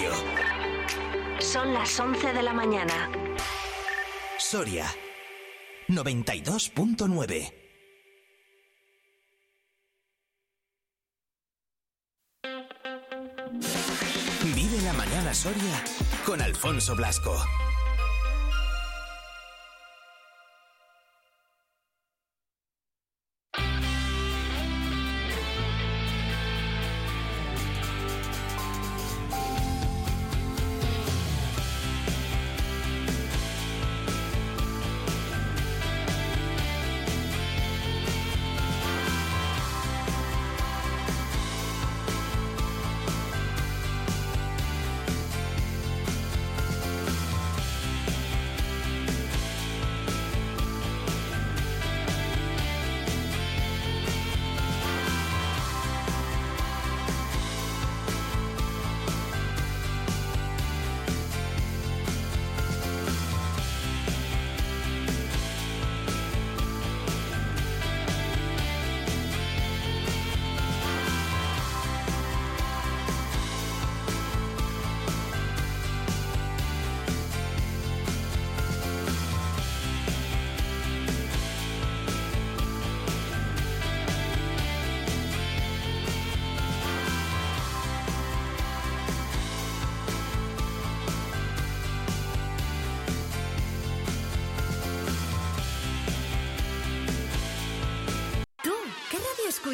Radio. Son las 11 de la mañana. Soria 92.9. Vive la mañana Soria con Alfonso Blasco.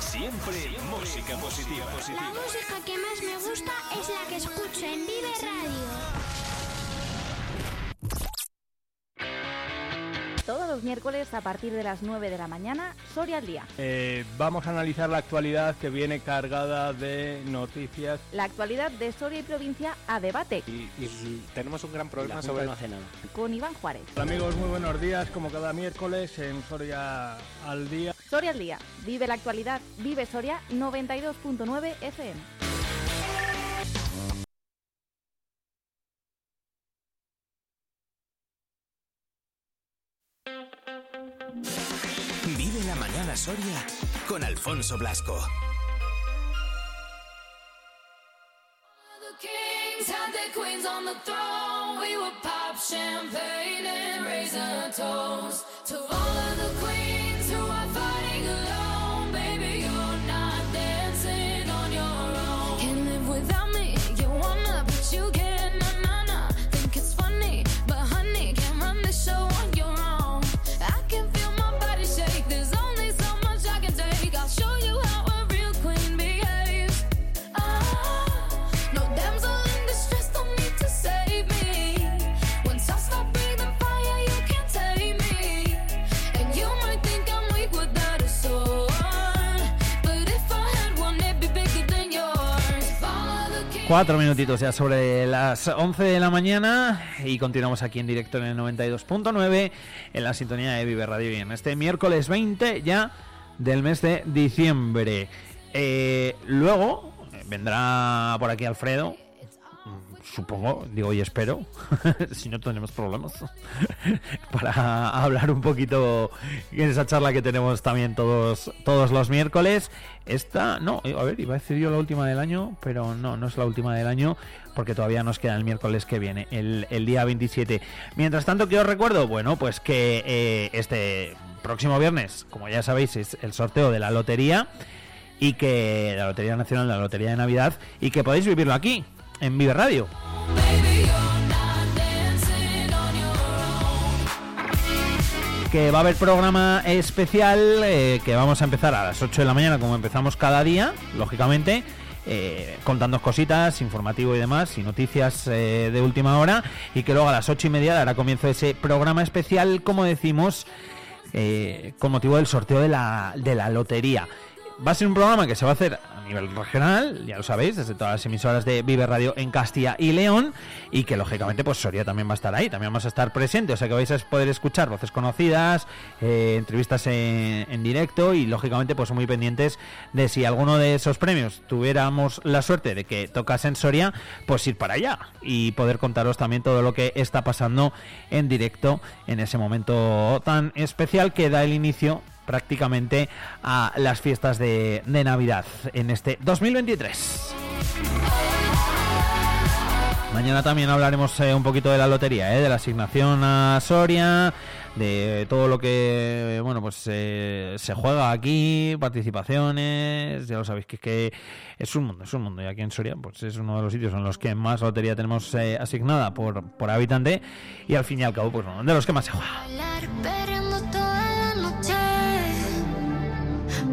Siempre música positiva. La música que más me gusta es la que escucho en Vive Radio. Todos los miércoles a partir de las 9 de la mañana, Soria al día. Eh, vamos a analizar la actualidad que viene cargada de noticias. La actualidad de Soria y provincia a debate Y, y tenemos un gran problema sobre no hace nada. con Iván Juárez. Hola amigos, muy buenos días, como cada miércoles en Soria al día. Soria al día. Vive la actualidad. Vive Soria 92.9 FM. Vive la mañana Soria con Alfonso Blasco. The kings had their queens on the throne. We would pop champagne and raise a toast to all of the queens Cuatro minutitos ya sobre las 11 de la mañana y continuamos aquí en directo en el 92.9 en la sintonía de Vive Radio y en este miércoles 20 ya del mes de diciembre. Eh, luego vendrá por aquí Alfredo, supongo, digo y espero, si no tenemos problemas, para hablar un poquito en esa charla que tenemos también todos, todos los miércoles. Esta, no, a ver, iba a decir yo la última del año, pero no, no es la última del año, porque todavía nos queda el miércoles que viene, el, el día 27. Mientras tanto, ¿qué os recuerdo? Bueno, pues que eh, este próximo viernes, como ya sabéis, es el sorteo de la lotería y que la Lotería Nacional, la Lotería de Navidad, y que podéis vivirlo aquí, en Vive Radio. Que va a haber programa especial eh, que vamos a empezar a las 8 de la mañana como empezamos cada día, lógicamente. Eh, contando cositas, informativo y demás, y noticias eh, de última hora, y que luego a las ocho y media dará comienzo ese programa especial, como decimos, con motivo del sorteo de la, de la lotería. Va a ser un programa que se va a hacer nivel regional, ya lo sabéis, desde todas las emisoras de Vive Radio en Castilla y León, y que lógicamente pues Soria también va a estar ahí, también vamos a estar presente, o sea que vais a poder escuchar voces conocidas, eh, entrevistas en, en directo y lógicamente pues muy pendientes de si alguno de esos premios tuviéramos la suerte de que tocase en Soria, pues ir para allá y poder contaros también todo lo que está pasando en directo en ese momento tan especial que da el inicio prácticamente a las fiestas de, Navidad en este 2023. Mañana también hablaremos eh, un poquito de la lotería, eh, de la asignación a Soria, de todo lo que bueno pues eh, se juega aquí, participaciones, ya lo sabéis que es que es un mundo, es un mundo y aquí en Soria pues es uno de los sitios en los que más lotería tenemos eh, asignada por, por habitante y al fin y al cabo pues bueno, de los que más se juega.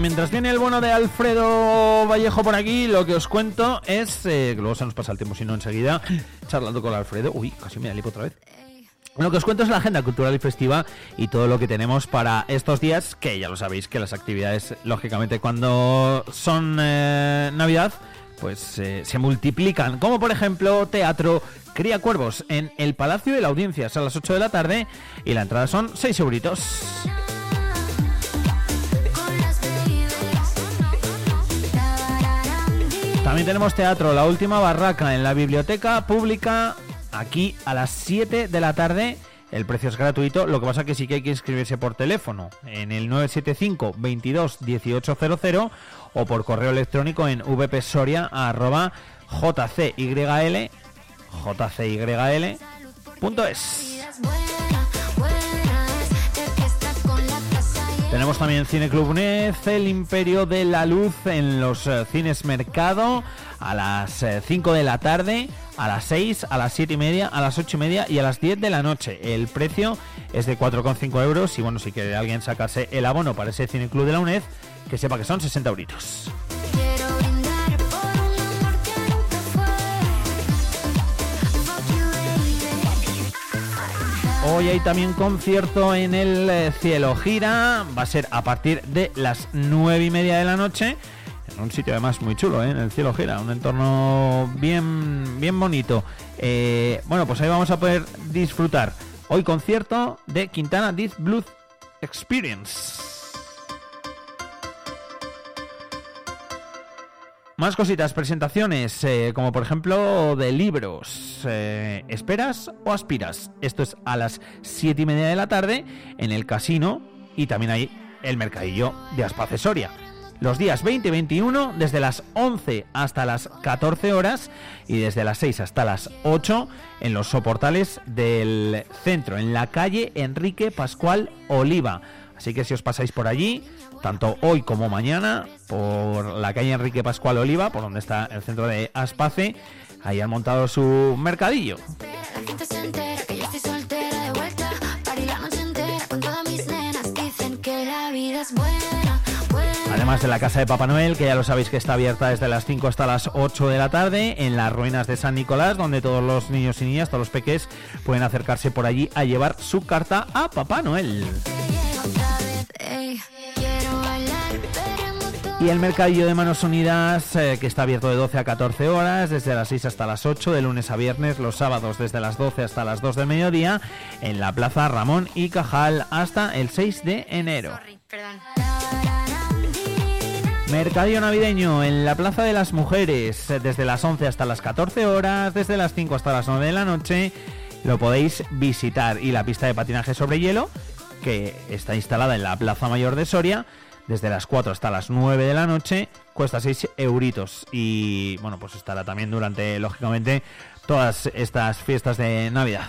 Mientras viene el bueno de Alfredo Vallejo por aquí, lo que os cuento es eh, que luego se nos pasa el tiempo, si no enseguida, charlando con Alfredo. Uy, casi me da lipo otra vez. Lo que os cuento es la agenda cultural y festiva y todo lo que tenemos para estos días, que ya lo sabéis que las actividades, lógicamente, cuando son eh, Navidad, pues eh, se multiplican. Como por ejemplo, teatro Cría Cuervos en el Palacio de la Audiencia a las 8 de la tarde y la entrada son 6 euritos. También tenemos teatro, la última barraca en la biblioteca pública, aquí a las 7 de la tarde. El precio es gratuito, lo que pasa que sí que hay que inscribirse por teléfono en el 975 22 1800 o por correo electrónico en vpsoria arroba jcyl jcyl.es. Tenemos también Cine Club UNED, El Imperio de la Luz en los eh, cines Mercado a las eh, 5 de la tarde, a las 6, a las 7 y media, a las 8 y media y a las 10 de la noche. El precio es de 4,5 euros y bueno, si quiere alguien sacarse el abono para ese Cine Club de la UNED, que sepa que son 60 euritos. Hoy hay también concierto en el eh, Cielo Gira, va a ser a partir de las 9 y media de la noche. En un sitio además muy chulo, ¿eh? en el cielo gira, un entorno bien, bien bonito. Eh, bueno, pues ahí vamos a poder disfrutar hoy concierto de Quintana Death Blues Experience. Más cositas, presentaciones, eh, como por ejemplo de libros. Eh, ¿Esperas o aspiras? Esto es a las 7 y media de la tarde en el casino y también hay el mercadillo de Aspace Soria. Los días 20 y 21, desde las 11 hasta las 14 horas y desde las 6 hasta las 8 en los soportales del centro, en la calle Enrique Pascual Oliva. Así que si os pasáis por allí, tanto hoy como mañana, por la calle Enrique Pascual Oliva, por donde está el centro de Aspace, ahí han montado su mercadillo. Además de la casa de Papá Noel, que ya lo sabéis que está abierta desde las 5 hasta las 8 de la tarde, en las ruinas de San Nicolás, donde todos los niños y niñas, todos los peques, pueden acercarse por allí a llevar su carta a Papá Noel. Y el mercadillo de Manos Unidas, eh, que está abierto de 12 a 14 horas, desde las 6 hasta las 8, de lunes a viernes, los sábados desde las 12 hasta las 2 del mediodía, en la Plaza Ramón y Cajal hasta el 6 de enero. Mercadillo navideño en la Plaza de las Mujeres, eh, desde las 11 hasta las 14 horas, desde las 5 hasta las 9 de la noche, lo podéis visitar. Y la pista de patinaje sobre hielo, que está instalada en la Plaza Mayor de Soria, desde las 4 hasta las 9 de la noche, cuesta 6 euritos. Y bueno, pues estará también durante, lógicamente, todas estas fiestas de Navidad.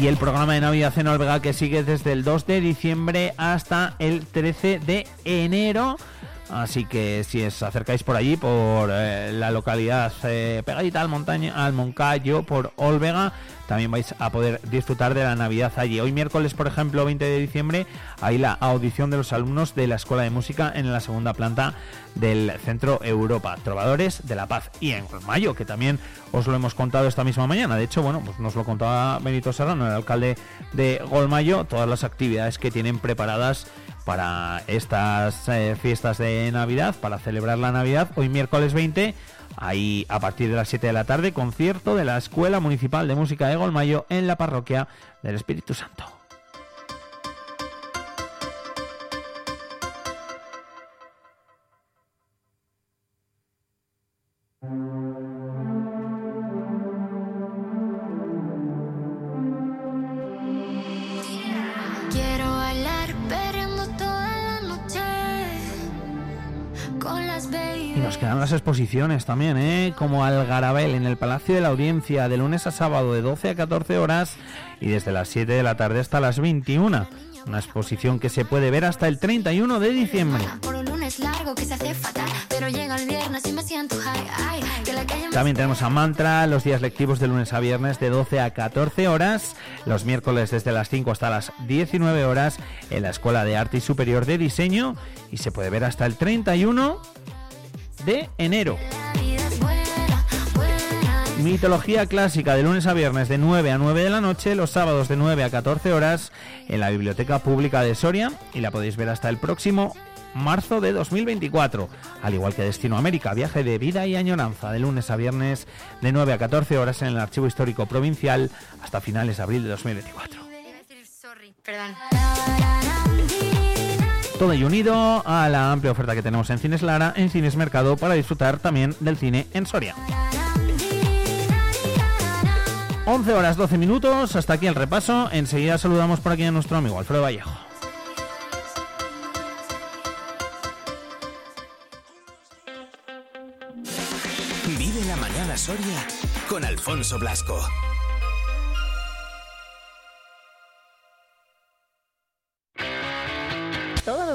Y el programa de Navidad en Olvega que sigue desde el 2 de diciembre hasta el 13 de enero. Así que si os acercáis por allí, por eh, la localidad eh, pegadita al, montaña, al Moncayo, por Olvega, también vais a poder disfrutar de la Navidad allí. Hoy miércoles, por ejemplo, 20 de diciembre, hay la audición de los alumnos de la Escuela de Música en la segunda planta del Centro Europa, Trovadores de la Paz. Y en mayo, que también os lo hemos contado esta misma mañana. De hecho, bueno, pues nos lo contaba Benito Serrano, el alcalde de Golmayo, todas las actividades que tienen preparadas para estas eh, fiestas de Navidad, para celebrar la Navidad. Hoy miércoles 20, ahí a partir de las 7 de la tarde, concierto de la Escuela Municipal de Música de Golmayo en la parroquia del Espíritu Santo. Las exposiciones también, ¿eh? como Algarabel en el Palacio de la Audiencia de lunes a sábado de 12 a 14 horas y desde las 7 de la tarde hasta las 21. Una exposición que se puede ver hasta el 31 de diciembre. También tenemos a Mantra los días lectivos de lunes a viernes de 12 a 14 horas, los miércoles desde las 5 hasta las 19 horas en la Escuela de Arte y Superior de Diseño y se puede ver hasta el 31 de enero. Mitología clásica de lunes a viernes de 9 a 9 de la noche, los sábados de 9 a 14 horas en la Biblioteca Pública de Soria y la podéis ver hasta el próximo marzo de 2024, al igual que Destino América, viaje de vida y añoranza de lunes a viernes de 9 a 14 horas en el Archivo Histórico Provincial hasta finales de abril de 2024. Perdón. Todo ello unido a la amplia oferta que tenemos en Cines Lara, en Cines Mercado, para disfrutar también del cine en Soria. 11 horas 12 minutos, hasta aquí el repaso. Enseguida saludamos por aquí a nuestro amigo Alfredo Vallejo. Vive la mañana Soria con Alfonso Blasco.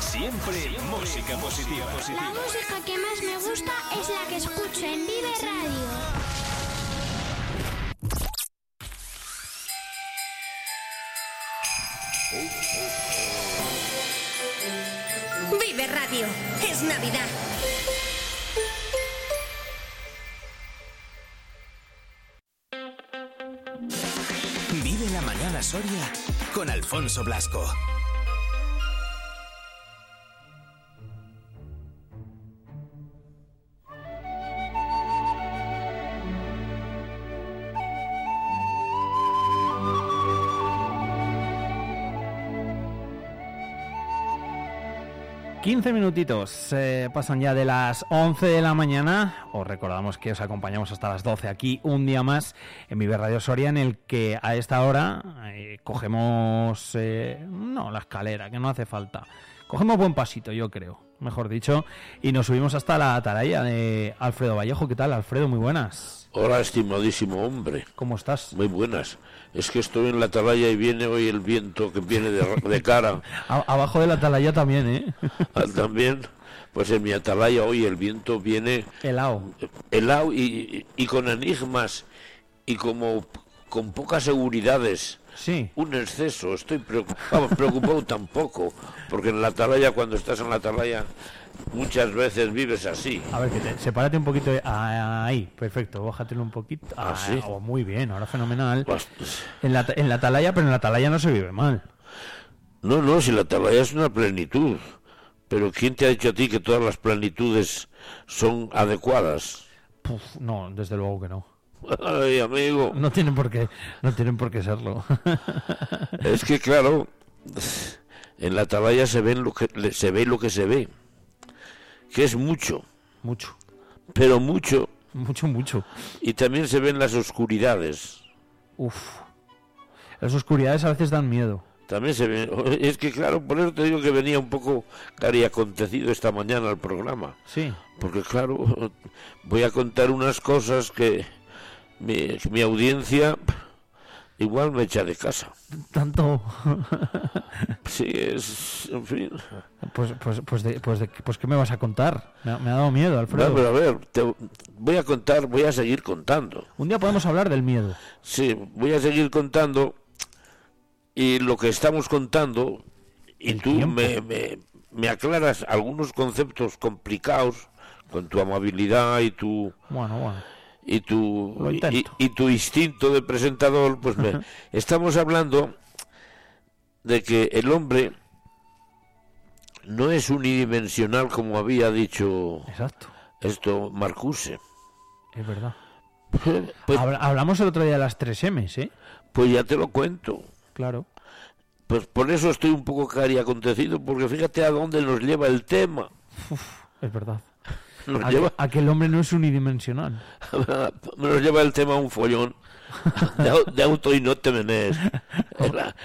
Siempre, música positiva. La música que más me gusta es la que escucho en Vive Radio. Vive Radio. Es Navidad. Vive la mañana Soria con Alfonso Blasco. 15 minutitos eh, pasan ya de las 11 de la mañana. Os recordamos que os acompañamos hasta las 12 aquí un día más en Vive Radio Soria, en el que a esta hora eh, cogemos. eh, no, la escalera, que no hace falta. Cogemos buen pasito, yo creo, mejor dicho, y nos subimos hasta la atalaya de Alfredo Vallejo. ¿Qué tal, Alfredo? Muy buenas. Hola, estimadísimo hombre. ¿Cómo estás? Muy buenas. Es que estoy en la atalaya y viene hoy el viento que viene de, de cara. Abajo de la atalaya también, ¿eh? Ah, También, pues en mi atalaya hoy el viento viene Helado. helado y, y con enigmas y como con pocas seguridades. Sí. Un exceso. Estoy preocu- vamos, preocupado tampoco, porque en la atalaya, cuando estás en la atalaya, muchas veces vives así. A ver, que te, sepárate un poquito. de- ah, ahí, perfecto. Bájatelo un poquito. ¿Ah, sí? oh, muy bien, ahora fenomenal. En la, en la atalaya, pero en la atalaya no se vive mal. No, no, si la atalaya es una plenitud. Pero ¿quién te ha dicho a ti que todas las plenitudes son adecuadas? Puf, no, desde luego que no. Ay, amigo. No tienen por qué, no tienen por qué serlo. Es que claro, en la atalaya se ven lo que se ve lo que se ve, que es mucho, mucho, pero mucho, mucho, mucho. y también se ven las oscuridades. Uf. Las oscuridades a veces dan miedo. También se ven. Es que claro, por eso te digo que venía un poco cari acontecido esta mañana al programa. Sí. Porque claro, voy a contar unas cosas que mi, mi audiencia igual me echa de casa. Tanto. Sí, es, en fin. Pues, pues, pues, de- pues, de- pues, ¿qué me vas a contar? Me, ha- me ha dado miedo, Alfredo. No, pero a ver, te voy a contar, voy a seguir contando. Un día podemos hablar del miedo. Sí, voy a seguir contando y lo que estamos contando y tú me, me, me aclaras algunos conceptos complicados con tu amabilidad y tu Bueno, bueno. Y tu y, tu instinto de presentador, pues me, estamos hablando de que el hombre no es unidimensional como había dicho Exacto. esto Marcuse. Es verdad. Pues, Habla- hablamos el otro día de las 3 M's, ¿eh? pues ya te lo cuento. Claro. Pues por eso estoy un poco cari acontecido, porque fíjate a dónde nos lleva el tema. Es verdad. Nos A, lleva, que, a que el hombre no es unidimensional. nos lleva el tema a un follón de, au- de auto y no te menes.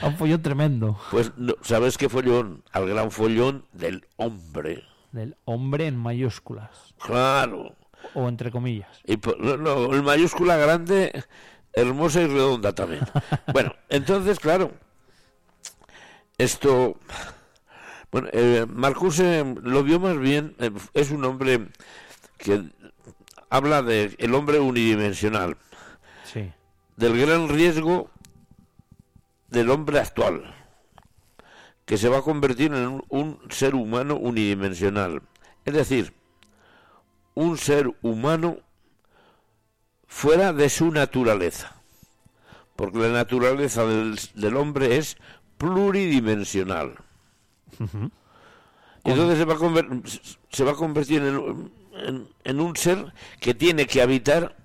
A un follón tremendo. Pues, no, ¿sabes qué follón? Al gran follón del hombre. Del hombre en mayúsculas. Claro. O entre comillas. Y po- no, no, en mayúscula grande, hermosa y redonda también. Bueno, entonces, claro, esto... Bueno, eh, Marcuse lo vio más bien, eh, es un hombre que habla de el hombre unidimensional, Sí. del gran riesgo del hombre actual, que se va a convertir en un, un ser humano unidimensional. Es decir, un ser humano fuera de su naturaleza. Porque la naturaleza del, del hombre es pluridimensional. Y entonces se va a, conver- se va a convertir en, en- en un ser que tiene que habitar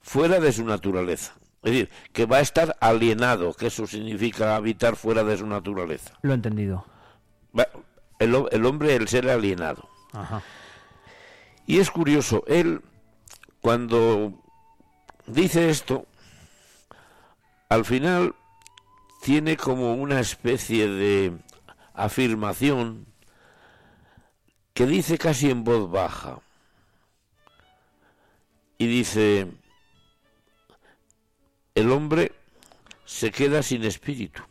fuera de su naturaleza. Es decir, que va a estar alienado, que eso significa habitar fuera de su naturaleza. Lo he entendido. Va- El, el hombre, el ser alienado. Ajá. Y es curioso, él cuando dice esto, al final tiene como una especie de afirmación que dice casi en voz baja. Y dice, el hombre se queda sin espíritu.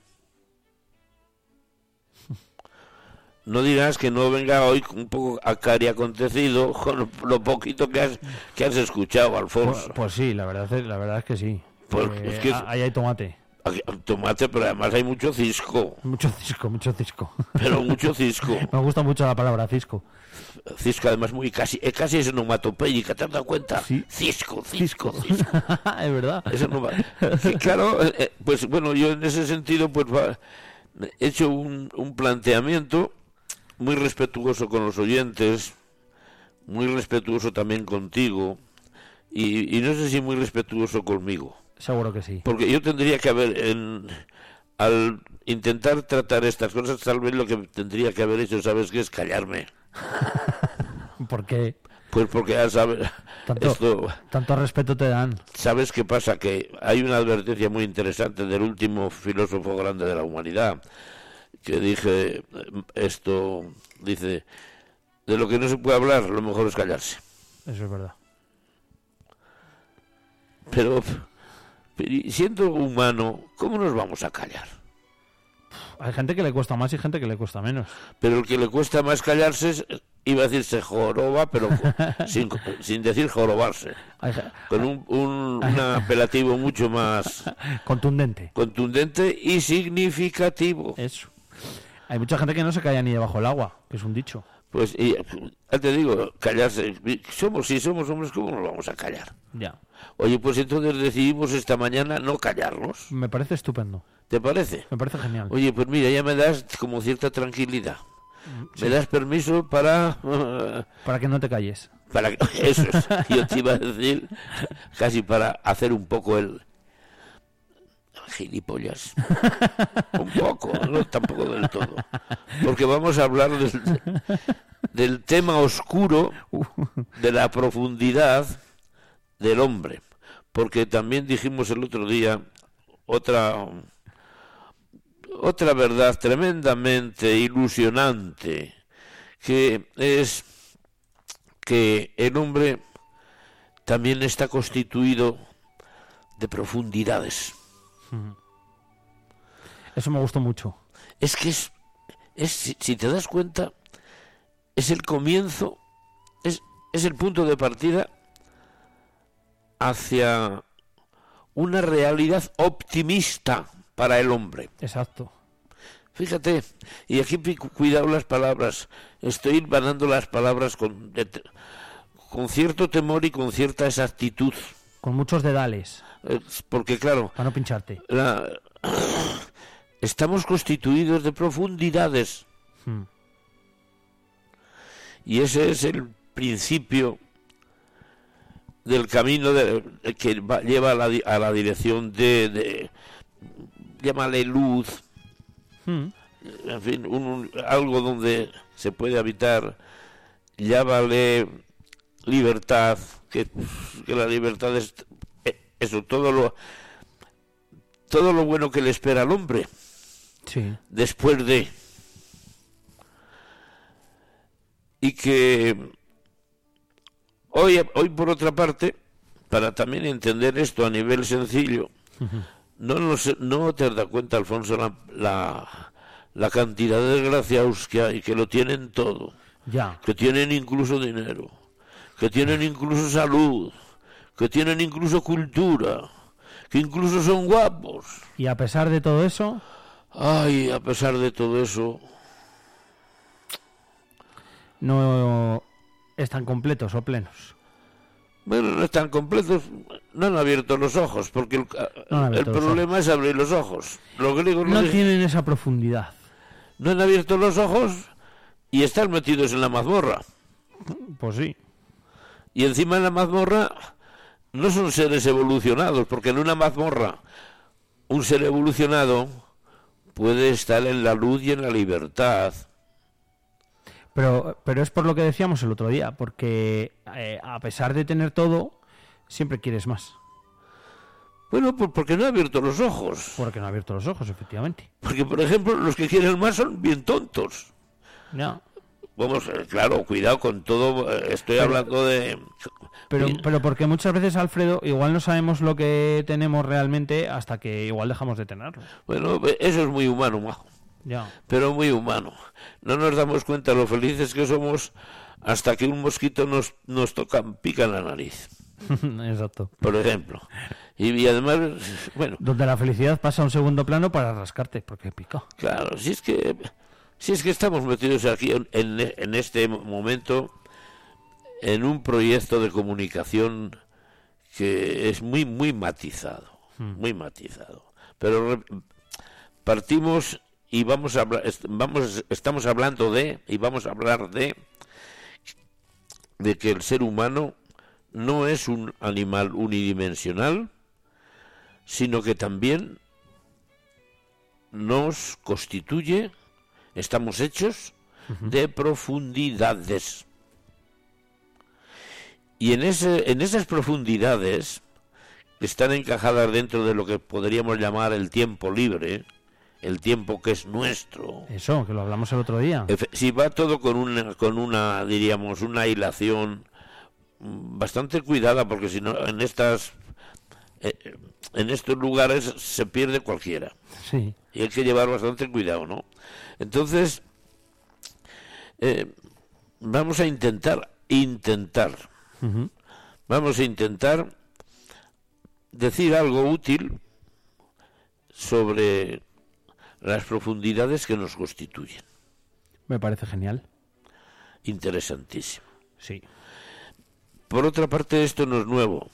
No dirás que no venga hoy un poco a cari acontecido con lo poquito que has, que has escuchado, Pues, Alfonso. pues sí, la verdad, es, la verdad es que sí. Pues Eh, es que Ahí hay tomate. Tomate, pero además hay mucho cisco. Mucho cisco, mucho cisco. Pero mucho cisco. Me gusta mucho la palabra cisco. Cisco además muy casi, casi es onomatopéyica, ¿te has dado cuenta? Cisco, cisco, cisco. es verdad. Eso no va- que claro, eh, eh, pues bueno, yo en ese sentido pues va- he hecho un, un planteamiento muy respetuoso con los oyentes, muy respetuoso también contigo y, y no sé si muy respetuoso conmigo. Seguro que sí. Porque yo tendría que haber en, al intentar tratar estas cosas, tal vez lo que tendría que haber hecho, ¿sabes qué? Es callarme. ¿Por qué? Pues porque ya sabes, Tanto, esto, tanto respeto te dan. ¿sabes qué pasa? Que hay una advertencia muy interesante del último filósofo grande de la humanidad, que dije esto, dice, de lo que no se puede hablar, lo mejor es callarse. Eso es verdad. Pero, pero siendo humano, ¿cómo nos vamos a callar? Hay gente que le cuesta más y gente que le cuesta menos. Pero el que le cuesta más callarse, es- iba a decir se joroba, pero sin, sin decir jorobarse. Con un, un, un apelativo mucho más Contundente. contundente y significativo. Eso. Hay mucha gente que no se calla ni debajo del agua, que es un dicho. Pues, y, ya te digo, callarse. Somos, si somos hombres, ¿cómo nos vamos a callar? Ya. Oye, pues entonces decidimos esta mañana no callarnos. Me parece estupendo. ¿Te parece? Me parece genial. Oye, pues mira, ya me das como cierta tranquilidad. sí. Me das permiso para... Para que no te calles. para Eso es. Yo te iba a decir, casi para hacer un poco el... Gilipollas. Un poco, no tampoco del todo. Porque vamos a hablar del, del tema oscuro, de la profundidad del hombre. Porque también dijimos el otro día otra otra verdad tremendamente ilusionante que es que el hombre también está constituido de profundidades. Eso me gustó mucho. Es que es, es si, si te das cuenta, es el comienzo, es, es el punto de partida hacia una realidad optimista para el hombre. Exacto. Fíjate, y aquí cuidado las palabras, estoy ganando las palabras con, de- con cierto temor y con cierta exactitud, Con muchos dedales. Porque claro, Para no pincharte. la- estamos constituidos de profundidades Hmm. y ese es el principio del camino de- que va- lleva a la, a la dirección de, de llámale luz, Hmm. en fin, un- un- algo donde se puede habitar, llámale libertad, que, que la libertad es eso, todo lo todo lo bueno que le espera al hombre Sí. después de y que hoy hoy por otra parte para también entender esto a nivel sencillo no nos- no te das cuenta Alfonso la, la la cantidad de desgraciados que hay que lo tienen todo Ya. que tienen incluso dinero, que tienen incluso salud, que tienen incluso cultura, que incluso son guapos. Y a pesar de todo eso, Ay, a pesar de todo eso, no están completos o plenos. bueno, no están completos, no han abierto los ojos, porque el, No el problema es abrir los ojos. Los griegos No no, tienen esa profundidad. no han abierto los ojos y están metidos en la mazmorra. Pues sí. Y encima en la mazmorra no son seres evolucionados, porque en una mazmorra un ser evolucionado puede estar en la luz y en la libertad. Pero, pero es por lo que decíamos el otro día, porque eh, a pesar de tener todo, siempre quieres más. Bueno, pues porque no ha abierto los ojos. Porque no ha abierto los ojos, efectivamente. Porque, por ejemplo, los que quieren más son bien tontos. Ya. Vamos, eh, claro, cuidado con todo. eh, Estoy Pero- hablando de... Pero, pero porque muchas veces, Alfredo, igual no sabemos lo que tenemos realmente hasta que igual dejamos de tenerlo. Bueno, eso es muy humano, majo. Ya. pero muy humano. No nos damos cuenta lo felices que somos hasta que un mosquito nos, nos toca, pica en la nariz, Exacto. por ejemplo. Y, y además, bueno, Donde la felicidad pasa a un segundo plano para rascarte, porque pica. claro, si es que, si es que estamos metidos aquí en, en, este momento en un proyecto de comunicación que es muy, muy matizado, muy matizado. Pero partimos y vamos a hablar, vamos, estamos hablando de, y vamos a hablar de, de que el ser humano no es un animal unidimensional, sino que también nos constituye, estamos hechos de profundidades. Y en, ese, en esas profundidades, que están encajadas dentro de lo que podríamos llamar el tiempo libre, el tiempo que es nuestro. Eso, que lo hablamos el otro día. Si va todo con una, con una, diríamos, una hilación mm, bastante cuidada, porque si no, en estas, eh, en estos lugares se pierde cualquiera. Sí. Y hay que llevar bastante cuidado, ¿no? Entonces, eh, vamos a intentar, intentar, vamos a intentar decir algo útil sobre las profundidades que nos constituyen. Me parece genial. Interesantísimo. Sí. Por otra parte, esto no es nuevo.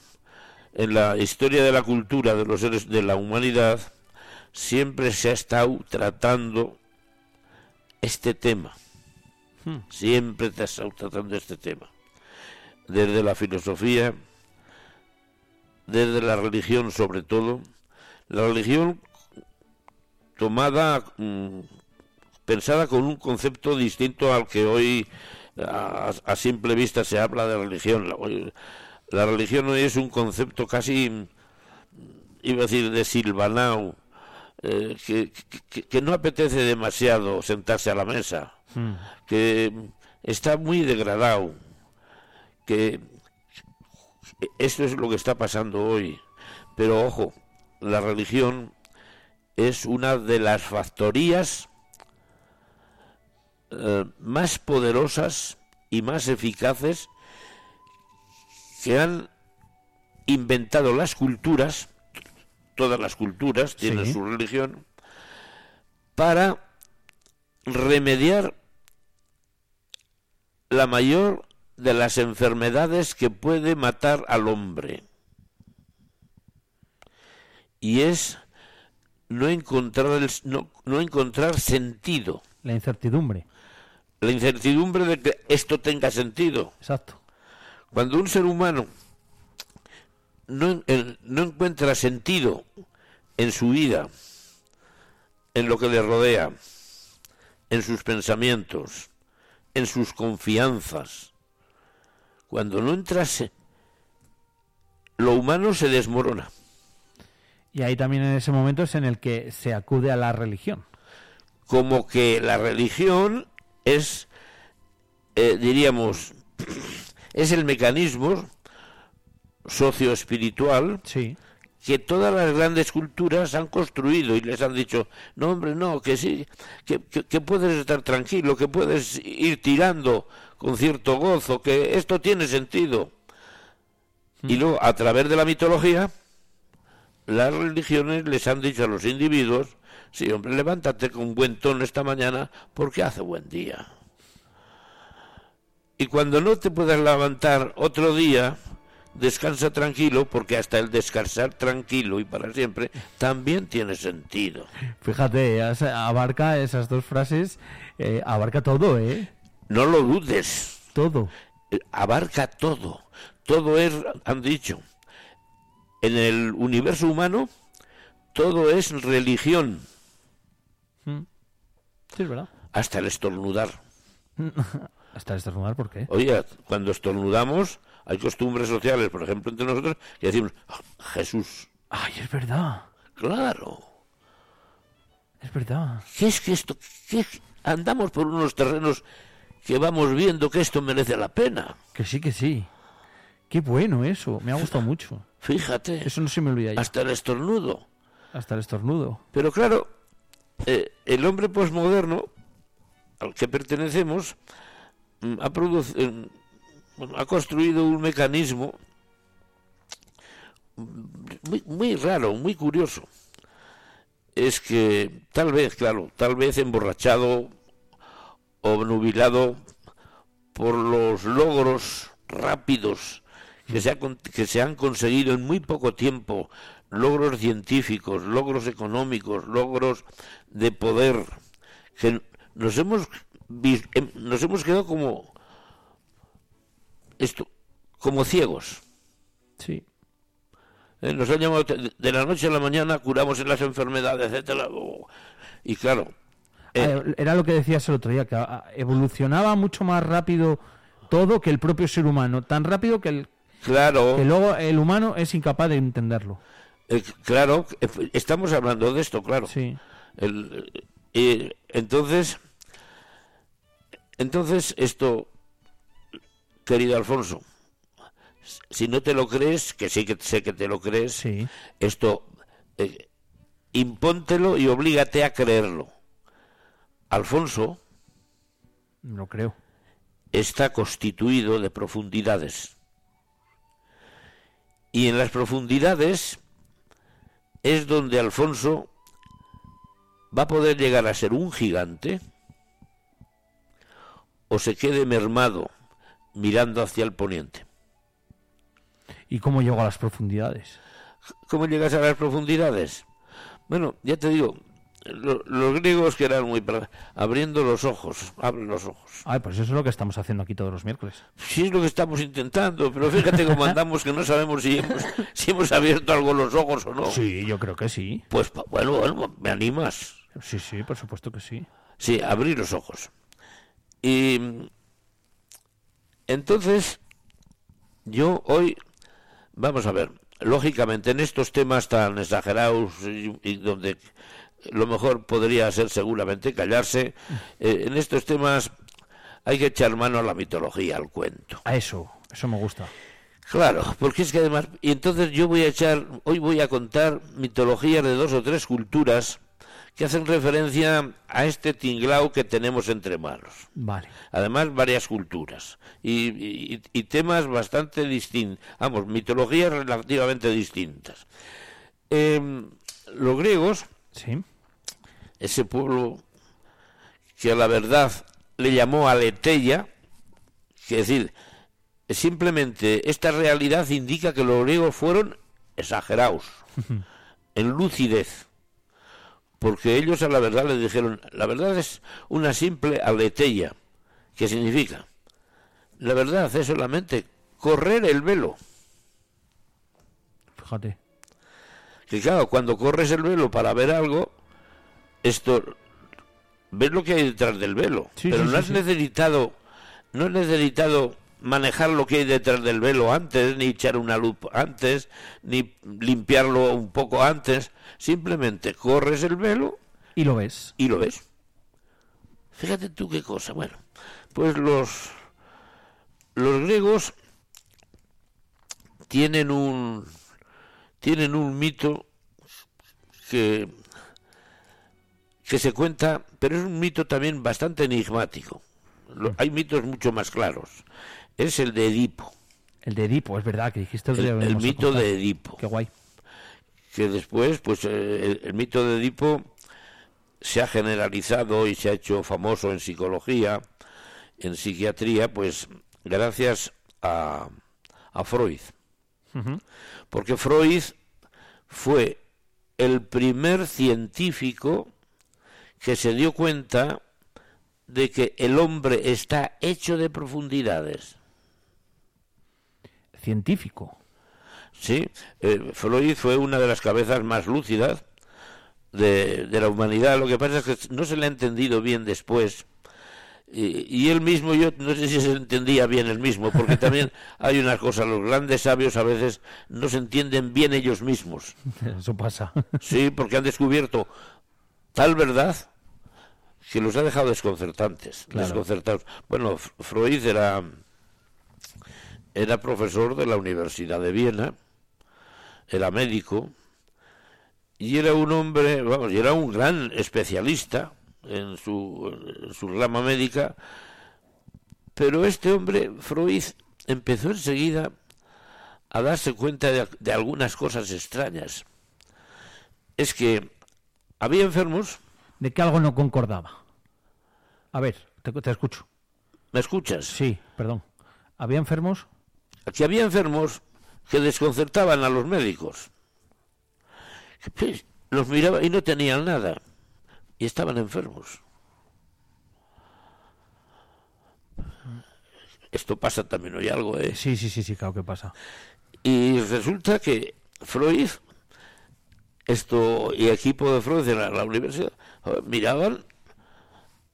En la historia de la cultura de los seres de la humanidad siempre se ha estado tratando este tema. Hmm. Siempre te has estado tratando este tema. Desde la filosofía, desde la religión sobre todo. La religión tomada, mm, pensada con un concepto distinto al que hoy a, a simple vista se habla de religión. La, religión hoy es un concepto casi, iba a decir, de silvanao, eh, que, que- que no apetece demasiado sentarse a la mesa, Mm. que está muy degradado, que esto es lo que está pasando hoy. Pero ojo, la religión es una de las factorías eh, más poderosas y más eficaces que han inventado las culturas, todas las culturas tienen Sí. su religión, para remediar la mayor de las enfermedades que puede matar al hombre. Y es no encontrar, el- no, no encontrar sentido. La incertidumbre. La incertidumbre de que esto tenga sentido. Exacto. Cuando un ser humano no, no encuentra sentido en su vida, en lo que le rodea, en sus pensamientos, en sus confianzas, cuando no entrase, lo humano se desmorona. Y ahí también en ese momento es en el que se acude a la religión. como que la religión es, eh, diríamos, es el mecanismo socioespiritual Sí. que todas las grandes culturas han construido y les han dicho, no hombre, no, que sí, que, que- que puedes estar tranquilo, que puedes ir tirando con cierto gozo, que esto tiene sentido. Y luego, a través de la mitología, las religiones les han dicho a los individuos, sí, hombre, levántate con buen tono esta mañana porque hace buen día. Y cuando no te puedas levantar otro día, descansa tranquilo, porque hasta el descansar tranquilo y para siempre también tiene sentido. Fíjate, abarca esas dos frases, eh, abarca todo, ¿eh? No lo dudes. Todo. Eh, Abarca todo. Todo es, han dicho, en el universo humano, todo es religión, Mm. Sí, es verdad. hasta el estornudar. Hasta estornudar, ¿por qué? Oye, cuando estornudamos, hay costumbres sociales, por ejemplo, entre nosotros, que decimos, "Ah, Jesús. Ay, es verdad. Claro. Es verdad. ¿Qué es que esto? qué- andamos por unos terrenos que vamos viendo que esto merece la pena. Que sí, que sí. Qué bueno eso. Me ha gustado mucho. Fíjate. Eso no se me olvida ya. Hasta el estornudo. Hasta el estornudo. Pero claro, eh, el hombre posmoderno al que pertenecemos mm, ha, produc- eh, bueno, ha construido un mecanismo muy, raro, muy curioso. Es que tal vez, claro, tal vez emborrachado o nubilado por los logros rápidos que se, ha que se han conseguido en muy poco tiempo, logros científicos, logros económicos, logros de poder, que nos hemos, em- nos hemos quedado como esto, como ciegos. Sí. Eh, Nos han llamado de la noche a la mañana, curamos en las enfermedades, etcétera. Y claro, eh, Era lo que decías el otro día, que evolucionaba mucho más rápido todo que el propio ser humano. Tan rápido que, el, claro, que luego el humano es incapaz de entenderlo. eh, claro, estamos hablando de esto, claro. Sí. El- entonces, entonces esto, querido Alfonso, si no te lo crees, que sí que sé que te lo crees, Sí. esto, eh, impóntelo y oblígate a creerlo. Alfonso Lo creo. está constituido de profundidades. Y en las profundidades es donde Alfonso va a poder llegar a ser un gigante o se quede mermado mirando hacia el poniente. ¿Y cómo llegó a las profundidades? ¿Cómo llegas a las profundidades? Bueno, ya te digo, lo- los griegos que eran muy... abriendo los ojos, abren los ojos. Ay, pues eso es lo que estamos haciendo aquí todos los miércoles. Sí es lo que estamos intentando, pero fíjate cómo andamos que no sabemos si hemos, si hemos abierto algo los ojos o no. Sí, yo creo que sí. Pues bueno, bueno, me animas. Sí, sí, por supuesto que sí. Sí, abrir los ojos. Y entonces, yo hoy, vamos a ver, lógicamente en estos temas tan exagerados y, y donde lo mejor podría ser seguramente callarse, eh, en estos temas hay que echar mano a la mitología, al cuento. A eso, eso me gusta. Claro, porque es que además, y entonces yo voy a echar, hoy voy a contar mitologías de dos o tres culturas que hacen referencia a este tinglao que tenemos entre manos. Vale. Además, varias culturas y, y- y temas bastante distintos, vamos, mitologías relativamente distintas. Em, los griegos, Sí. ese pueblo que a la verdad le llamó Aleteia, que es decir, simplemente esta realidad indica que los griegos fueron exagerados, en lucidez, porque ellos a la verdad le dijeron, la verdad es una simple aleteia, que significa, la verdad es solamente correr el velo. Fíjate. Que claro, cuando corres el velo para ver algo, esto ves lo que hay detrás del velo, Sí, pero sí, no sí, has necesitado no has necesitado manejar lo que hay detrás del velo antes, ni echar una luz antes, ni limpiarlo un poco antes, simplemente corres el velo Y lo ves. y lo ves. Fíjate tú qué cosa. Bueno, pues los los griegos tienen un tienen un mito que que se cuenta, pero es un mito también bastante enigmático. Lo- hay mitos mucho más claros. Es el de Edipo, El de Edipo, es verdad que dijiste el, el, mito de Edipo. Qué guay. Que después, pues eh, el, el mito de Edipo se ha generalizado y se ha hecho famoso en psicología, en psiquiatría, pues gracias a, a Freud. Porque Freud fue el primer científico que se dio cuenta de que el hombre está hecho de profundidades. Científico. Sí, eh, Freud fue una de las cabezas más lúcidas de, de la humanidad. Lo que pasa es que no se le ha entendido bien después. Y, y él mismo, yo no sé si se entendía bien él mismo, porque también hay unas cosas, los grandes sabios a veces no se entienden bien ellos mismos. Eso pasa. Sí, porque han descubierto tal verdad que los ha dejado desconcertantes, Claro. desconcertados. Bueno, Freud era era profesor de la Universidad de Viena, era médico y era un hombre, vamos, y era un gran especialista en su, en su rama médica, pero este hombre, Freud, empezó enseguida a darse cuenta de, de algunas cosas extrañas. Es que había enfermos, De que algo no concordaba. A ver, te, te escucho. ¿me escuchas? Sí, perdón. ¿Había enfermos? que había enfermos que desconcertaban a los médicos. Pues, Los miraba y no tenían nada. Y estaban enfermos. Esto pasa también hoy algo, ¿eh? Sí, sí, sí, sí, claro que pasa. Y resulta que Freud, esto y equipo de Freud en la, la universidad, miraban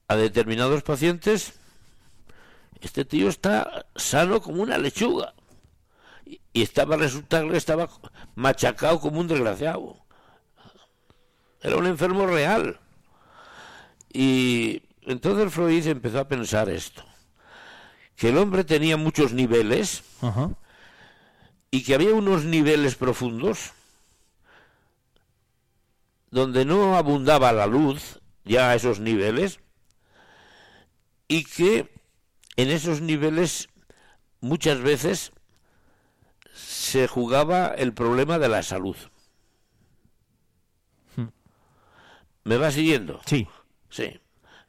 a determinados pacientes, este tío está sano como una lechuga. Y, estaba resultando que estaba machacado como un desgraciado. Era un enfermo real. Y entonces Freud empezó a pensar esto, que el hombre tenía muchos niveles y que había unos niveles profundos donde no abundaba la luz ya a esos niveles y que en esos niveles muchas veces se jugaba el problema de la salud. ¿Me va siguiendo? Sí. Sí.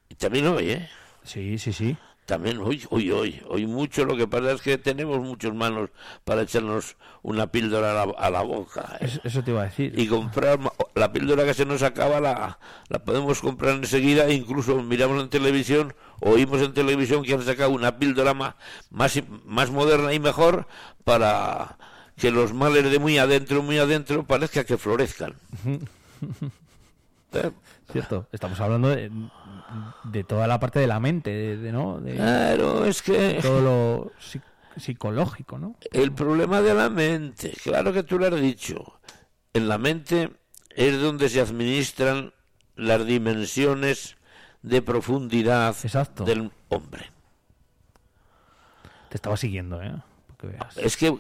Y también hoy, ¿eh? Sí, sí, sí. También hoy, hoy, hoy, hoy mucho. Lo que pasa es que tenemos muchas manos para echarnos una píldora a la, a la boca. ¿eh? Eso, eso te iba a decir. Y comprar la píldora que se nos acaba la, la podemos comprar enseguida. e Incluso miramos en televisión, oímos en televisión que han sacado una píldora más, más, más moderna y mejor para que los males de muy adentro, muy adentro, parezca que florezcan. ¿Eh? Cierto. Estamos hablando de, de toda la parte de la mente, de, de, ¿no? De Claro, es que... todo lo psi- psicológico, ¿no? El problema de la mente, claro que tú lo has dicho. En la mente es donde se administran las dimensiones de profundidad del hombre. Te estaba siguiendo, ¿eh? Para que veas. Es que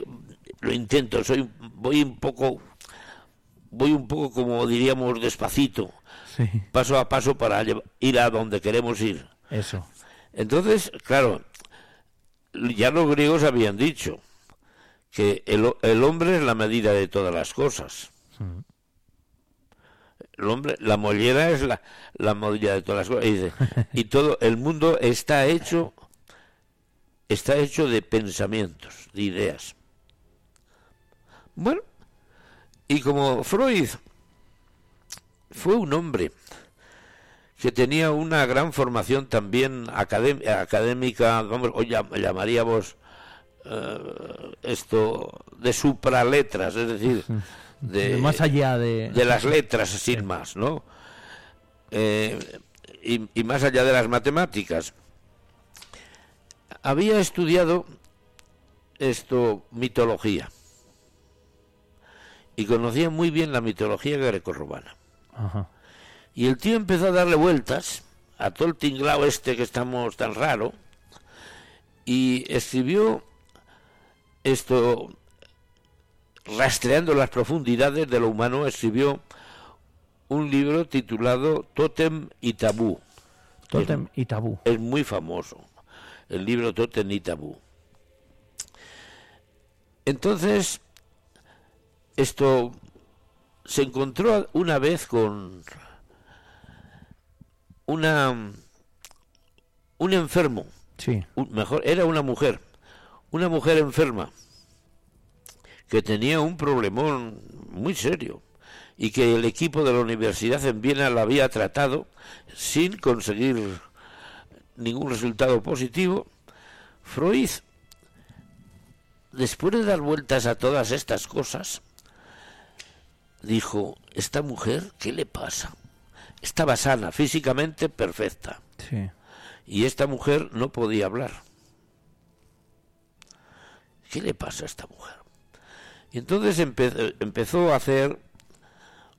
lo intento, soy voy un poco voy un poco como diríamos despacito, Sí. paso a paso para ir a donde queremos ir. Eso. Entonces, claro, ya los griegos habían dicho que el, el hombre es la medida de todas las cosas. El hombre, la mollera es la, la medida de todas las cosas. Y, dice, y todo el mundo está hecho está hecho de pensamientos, de ideas. Bueno, y como Freud fue un hombre que tenía una gran formación también académ- académica, vamos, o llam- llamaríamos eh, esto de supraletras, es decir, de, De más allá de... de las letras sin más, ¿no? Eh, y, y más allá de las matemáticas. Había estudiado esto mitología y conocía muy bien la mitología grecorromana. Ajá. Y el tío empezó a darle vueltas a todo el tinglao este que estamos tan raro y escribió esto rastreando las profundidades de lo humano escribió un libro titulado Totem y Tabú. Tótem y tabú. Es muy famoso el libro Totem y Tabú. Entonces, esto se encontró una vez con una un enfermo. Sí. Un- mejor era una mujer, una mujer enferma que tenía un problemón muy serio y que el equipo de la universidad en Viena la había tratado sin conseguir ningún resultado positivo. Freud, después de dar vueltas a todas estas cosas, dijo, esta mujer, ¿qué le pasa? Estaba sana, físicamente perfecta. Sí. Y esta mujer no podía hablar. ¿Qué le pasa a esta mujer? Y entonces empe- empezó a hacer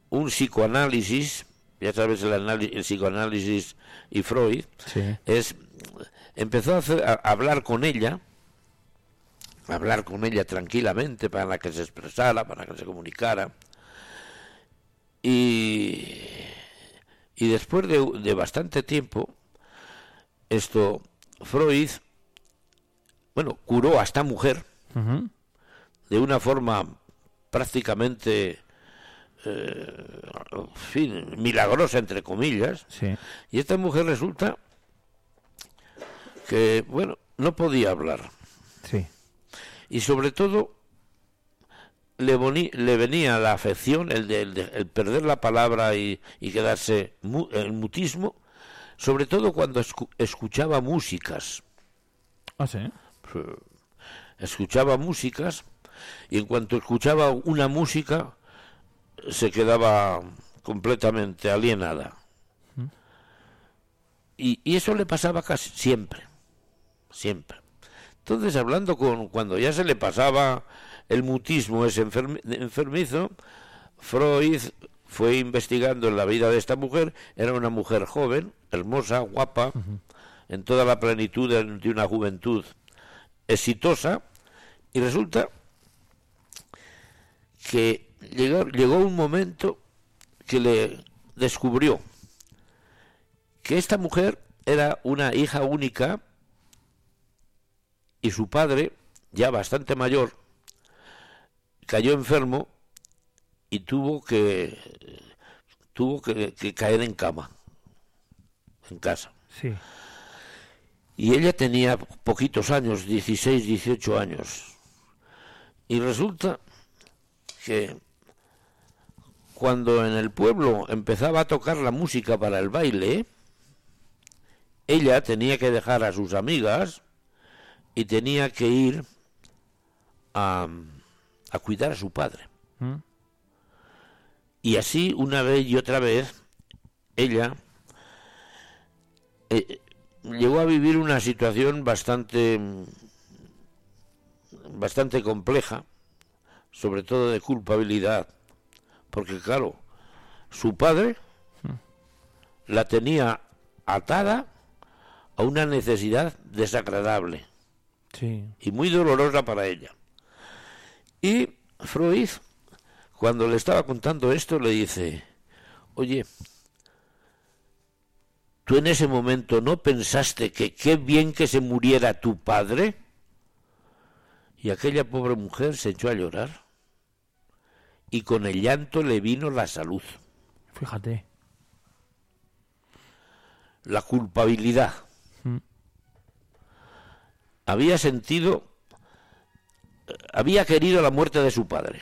un psicoanálisis, ya sabes, el, el psicoanálisis y Freud, Sí. es empezó a, hacer- a hablar con ella, a hablar con ella tranquilamente para que se expresara, para que se comunicara. Y, y después de, de bastante tiempo, esto, Freud, bueno, curó a esta mujer de una forma prácticamente, eh, en fin, milagrosa, entre comillas. Sí. Y esta mujer resulta que, bueno, no podía hablar. Sí. Y sobre todo le, le venía la afección, el, de, el de- el perder la palabra y, y quedarse mu- en mutismo, sobre todo cuando escu- escuchaba músicas. Ah, sí. Escuchaba músicas y en cuanto escuchaba una música se quedaba completamente alienada. Y, y eso le pasaba casi siempre, siempre. Entonces, hablando con, cuando ya se le pasaba el mutismo enfermi- enfermizo, Freud fue investigando en la vida de esta mujer, era una mujer joven, hermosa, guapa, en toda la plenitud de, de una juventud exitosa, y resulta que llegó, llegó un momento que le descubrió que esta mujer era una hija única y su padre, ya bastante mayor, cayó enfermo y tuvo que tuvo que, que caer en cama en casa Sí. y ella tenía poquitos años 16 18 años y resulta que cuando en el pueblo empezaba a tocar la música para el baile ella tenía que dejar a sus amigas y tenía que ir a, a cuidar a su padre ¿Mm? y así una vez y otra vez ella eh, llegó a vivir una situación bastante bastante compleja, sobre todo de culpabilidad, porque claro, su padre la tenía atada a una necesidad desagradable Sí. y muy dolorosa para ella. Y Freud, cuando le estaba contando esto, le dice, oye, ¿tú en ese momento no pensaste que qué bien que se muriera tu padre? Y aquella pobre mujer se echó a llorar y con el llanto le vino la salud, Fíjate. la culpabilidad. Mm. Había sentido, había querido la muerte de su padre.